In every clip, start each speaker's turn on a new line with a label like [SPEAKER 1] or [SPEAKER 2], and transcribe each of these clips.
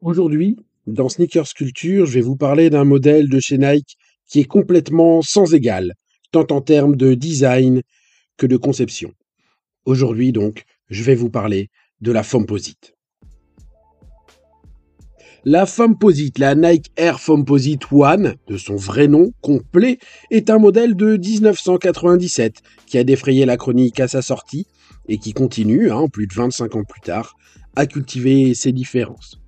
[SPEAKER 1] Aujourd'hui, dans Sneakers Culture, je vais vous parler d'un modèle de chez Nike qui est complètement sans égal, tant en termes de design que de conception. Aujourd'hui donc, je vais vous parler de la Fomposite. La Fomposite, la Nike Air Fomposite One, de son vrai nom complet, est un modèle de 1997 qui a défrayé la chronique à sa sortie et qui continue, hein, plus de 25 ans plus tard, à cultiver ses différences.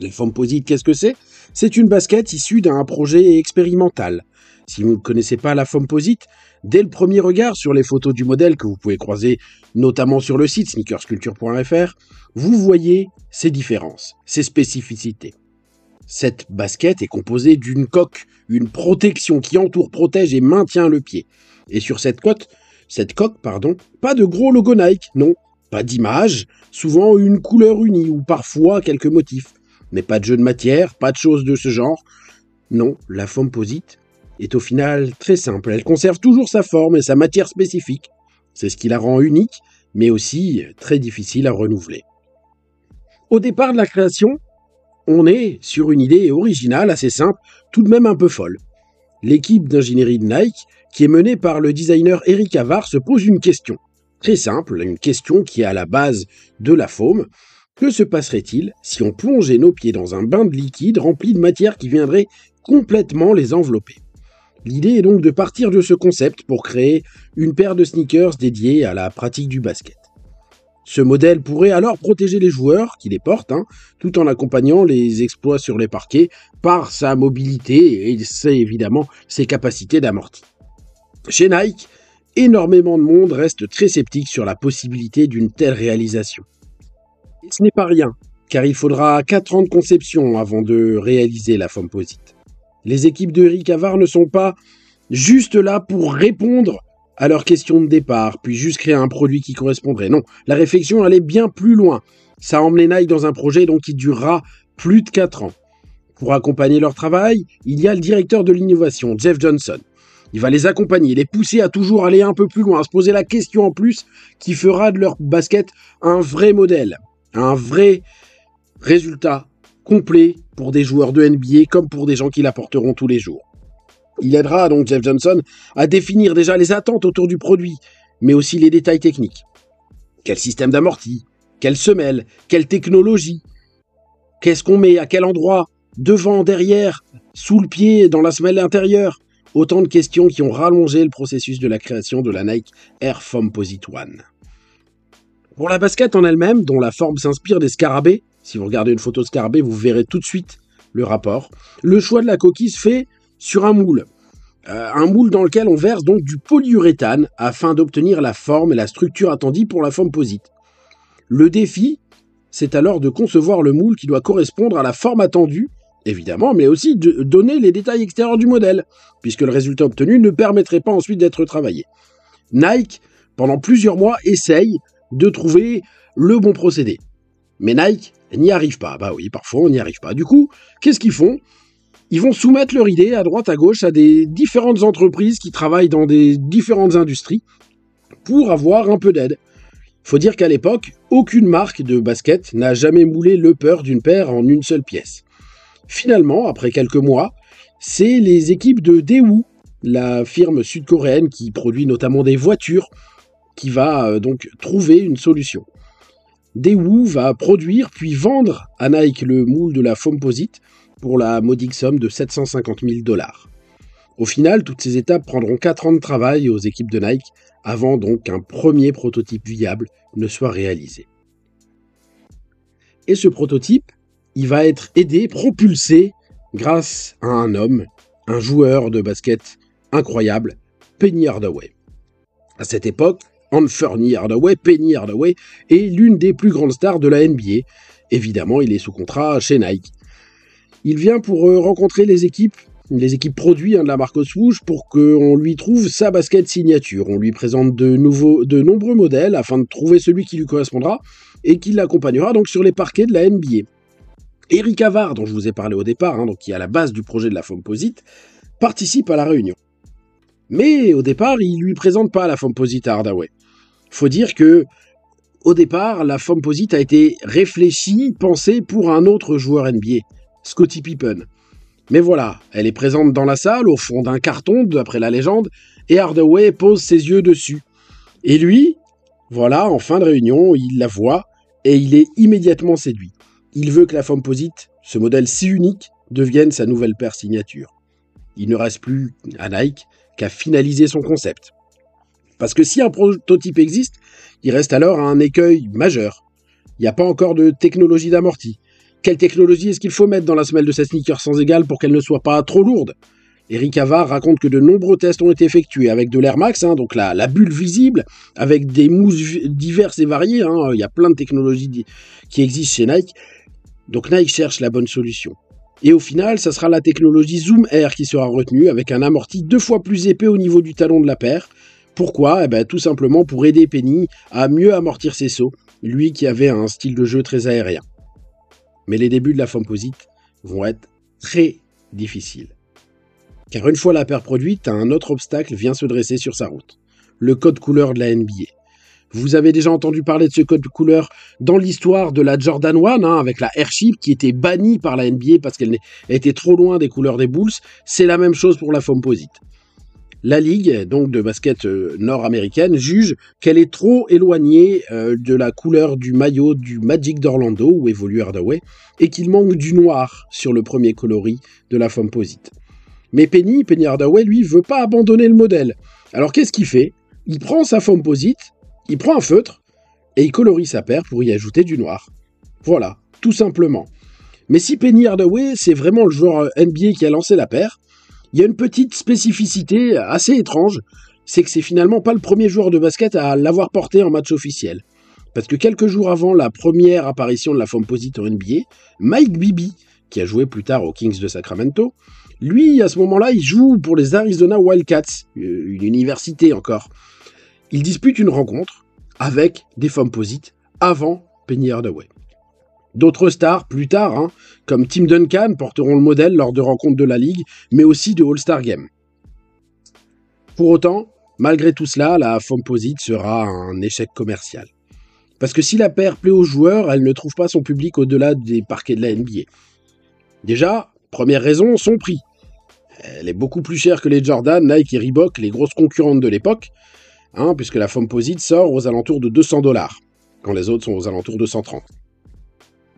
[SPEAKER 1] La Fomposite, qu'est-ce que c'est? C'est une basket issue d'un projet expérimental. Si vous ne connaissez pas la Fomposite, dès le premier regard sur les photos du modèle que vous pouvez croiser notamment sur le site sneakersculture.fr, vous voyez ses différences, ses spécificités. Cette basket est composée d'une coque, une protection qui entoure, protège et maintient le pied. Et sur cette coque, pas de gros logo Nike, non, pas d'image, souvent une couleur unie ou parfois quelques motifs. Mais pas de jeu de matière, pas de choses de ce genre. Non, la Fomposite est au final très simple. Elle conserve toujours sa forme et sa matière spécifique. C'est ce qui la rend unique, mais aussi très difficile à renouveler. Au départ de la création, on est sur une idée originale, assez simple, tout de même un peu folle. L'équipe d'ingénierie de Nike, qui est menée par le designer Eric Avar, se pose une question. Très simple, une question qui est à la base de la foam. Que se passerait-il si on plongeait nos pieds dans un bain de liquide rempli de matière qui viendrait complètement les envelopper? L'idée est donc de partir de ce concept pour créer une paire de sneakers dédiée à la pratique du basket. Ce modèle pourrait alors protéger les joueurs qui les portent, hein, tout en accompagnant les exploits sur les parquets par sa mobilité et évidemment ses capacités d'amorti. Chez Nike, énormément de monde reste très sceptique sur la possibilité d'une telle réalisation. Ce n'est pas rien, car il faudra 4 ans de conception avant de réaliser la Fomposite. Les équipes de Eric Havard ne sont pas juste là pour répondre à leurs questions de départ, puis juste créer un produit qui correspondrait. Non, la réflexion allait bien plus loin. Ça a emmené Nike dans un projet donc qui durera plus de 4 ans. Pour accompagner leur travail, il y a le directeur de l'innovation, Jeff Johnson. Il va les accompagner, les pousser à toujours aller un peu plus loin, à se poser la question en plus qui fera de leur basket un vrai modèle, un vrai résultat complet pour des joueurs de NBA comme pour des gens qui l'apporteront tous les jours. Il aidera donc Jeff Johnson à définir déjà les attentes autour du produit, mais aussi les détails techniques. Quel système d'amorti? Quelle semelle? Quelle technologie? Qu'est-ce qu'on met À quel endroit? Devant, derrière Sous le pied Dans la semelle intérieure? Autant de questions qui ont rallongé le processus de la création de la Nike Air Fomposite One. Pour la basket en elle-même, dont la forme s'inspire des scarabées, si vous regardez une photo scarabée, vous verrez tout de suite le rapport. Le choix de la coquille se fait sur un moule. Euh, un moule dans lequel on verse donc du polyuréthane afin d'obtenir la forme et la structure attendue pour la Fomposite. Le défi, c'est alors de concevoir le moule qui doit correspondre à la forme attendue, évidemment, mais aussi de donner les détails extérieurs du modèle, puisque le résultat obtenu ne permettrait pas ensuite d'être travaillé. Nike, pendant plusieurs mois, essaye de trouver le bon procédé. Mais Nike n'y arrive pas. Bah oui, parfois on n'y arrive pas. Du coup, qu'est-ce qu'ils font? Ils vont soumettre leur idée à droite, à gauche, à des différentes entreprises qui travaillent dans des différentes industries pour avoir un peu d'aide. Faut dire qu'à l'époque, aucune marque de basket n'a jamais moulé le peur d'une paire en une seule pièce. Finalement, après quelques mois, c'est les équipes de Daewoo, la firme sud-coréenne qui produit notamment des voitures, qui va euh, donc trouver une solution. Daewoo va produire puis vendre à Nike le moule de la Fomposite pour la modique somme de 750 000 dollars. Au final, toutes ces étapes prendront 4 ans de travail aux équipes de Nike avant donc qu'un premier prototype viable ne soit réalisé. Et ce prototype, il va être aidé, propulsé grâce à un homme, un joueur de basket incroyable, Penny Hardaway. À cette époque, Anthony Hardaway, Penny Hardaway, est l'une des plus grandes stars de la NBA. Évidemment, il est sous contrat chez Nike. Il vient pour euh, rencontrer les équipes, les équipes produits hein, de la marque Swoosh, pour qu'on lui trouve sa basket signature. On lui présente de, nouveaux, de nombreux modèles afin de trouver celui qui lui correspondra et qui l'accompagnera donc sur les parquets de la NBA. Eric Havard, dont je vous ai parlé au départ, hein, donc qui est à la base du projet de la Fomposite, participe à la réunion. Mais au départ, il lui présente pas la Fomposite à Hardaway faut dire que Au départ, la Fomposite a été réfléchie, pensée pour un autre joueur NBA, Scottie Pippen. Mais voilà, elle est présente dans la salle, au fond d'un carton, d'après la légende, et Hardaway pose ses yeux dessus. Et lui, voilà, en fin de réunion, il la voit, et il est immédiatement séduit. Il veut que la Fomposite, ce modèle si unique, devienne sa nouvelle paire signature. Il ne reste plus à Nike qu'à finaliser son concept. Parce que si un prototype existe, il reste alors un écueil majeur. Il n'y a pas encore de technologie d'amorti. Quelle technologie est-ce qu'il faut mettre dans la semelle de cette sneaker sans égal pour qu'elle ne soit pas trop lourde? Eric Havard raconte que de nombreux tests ont été effectués avec de l'Air Max, hein, donc la, bulle visible, avec des mousses diverses et variées. Hein. il y a plein de technologies qui existent chez Nike. Donc Nike cherche la bonne solution. Et au final, ça sera la technologie Zoom Air qui sera retenue avec un amorti deux fois plus épais au niveau du talon de la paire. Pourquoi? Eh ben, Tout simplement pour aider Penny à mieux amortir ses sauts, lui qui avait un style de jeu très aérien. Mais les débuts de la Fomposite vont être très difficiles. Car une fois la paire produite, un autre obstacle vient se dresser sur sa route. Le code couleur de la NBA. Vous avez déjà entendu parler de ce code couleur dans l'histoire de la Jordan 1, hein, avec la Airship qui était bannie par la NBA parce qu'elle était trop loin des couleurs des Bulls. C'est la même chose pour la Fomposite. La Ligue, donc de basket euh, nord-américaine, juge qu'elle est trop éloignée euh, de la couleur du maillot du Magic d'Orlando, où évolue Hardaway, et qu'il manque du noir sur le premier coloris de la Fomposite. Mais Penny, Penny Hardaway, lui, veut pas abandonner le modèle. Alors qu'est-ce qu'il fait? Il prend sa Fomposite, il prend un feutre, et il colorie sa paire pour y ajouter du noir. Voilà, tout simplement. Mais si Penny Hardaway, c'est vraiment le joueur NBA qui a lancé la paire, il y a une petite spécificité assez étrange, c'est que c'est finalement pas le premier joueur de basket à l'avoir porté en match officiel. Parce que quelques jours avant la première apparition de la Fomposite en NBA, Mike Bibby, qui a joué plus tard aux Kings de Sacramento, lui, à ce moment-là, il joue pour les Arizona Wildcats, euh, une université encore. Il dispute une rencontre avec des Fomposites avant Penny Hardaway. D'autres stars, plus tard, hein, comme Tim Duncan, porteront le modèle lors de rencontres de la Ligue, mais aussi de All-Star Game. Pour autant, malgré tout cela, la Fomposite sera un échec commercial. Parce que si la paire plaît aux joueurs, elle ne trouve pas son public au-delà des parquets de la NBA. Déjà, première raison, son prix. Elle est beaucoup plus chère que les Jordan, Nike et Reebok, les grosses concurrentes de l'époque, hein, puisque la Fomposite sort aux alentours de 200 dollars, quand les autres sont aux alentours de 130.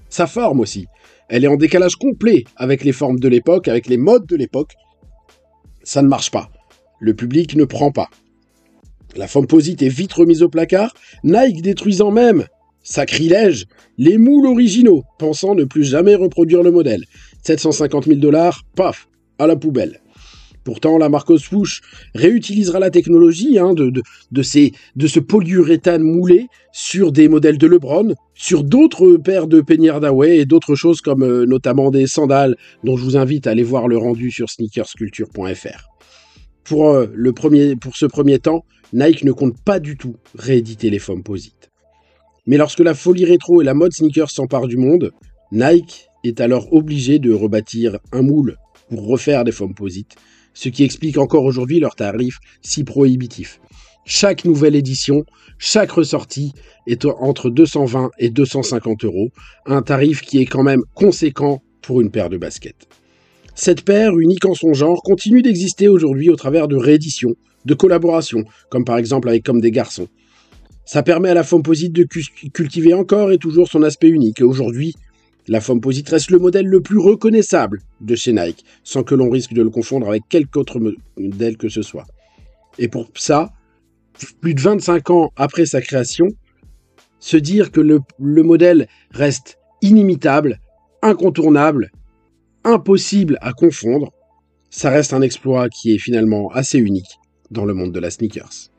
[SPEAKER 1] Sa forme aussi. Elle est en décalage complet avec les formes de l'époque, avec les modes de l'époque. Ça ne marche pas. Le public ne prend pas. La Fomposite est vite remise au placard, Nike détruisant même, sacrilège, les moules originaux, pensant ne plus jamais reproduire le modèle. 750 000 dollars, paf, à la poubelle. Pourtant, la marque Swoosh réutilisera la technologie hein, de, de, ces, de ce polyuréthane moulé sur des modèles de LeBron, sur d'autres paires de Penny Hardaway et d'autres choses comme euh, notamment des sandales dont je vous invite à aller voir le rendu sur sneakersculture.fr. Pour, euh, pour ce premier temps, Nike ne compte pas du tout rééditer les Fomposites. Mais lorsque la folie rétro et la mode sneakers s'emparent du monde, Nike est alors obligé de rebâtir un moule pour refaire des Fomposites ce qui explique encore aujourd'hui leur tarif si prohibitif. Chaque nouvelle édition, chaque ressortie est entre 220 et 250 euros, un tarif qui est quand même conséquent pour une paire de baskets. Cette paire, unique en son genre, continue d'exister aujourd'hui au travers de rééditions, de collaborations, comme par exemple avec Comme des garçons. Ça permet à la Fomposite de cultiver encore et toujours son aspect unique. Et aujourd'hui, la Fomposite reste le modèle le plus reconnaissable de chez Nike, sans que l'on risque de le confondre avec quelque autre modèle que ce soit. Et pour ça, plus de 25 ans après sa création, se dire que le modèle reste inimitable, incontournable, impossible à confondre, ça reste un exploit qui est finalement assez unique dans le monde de la sneakers.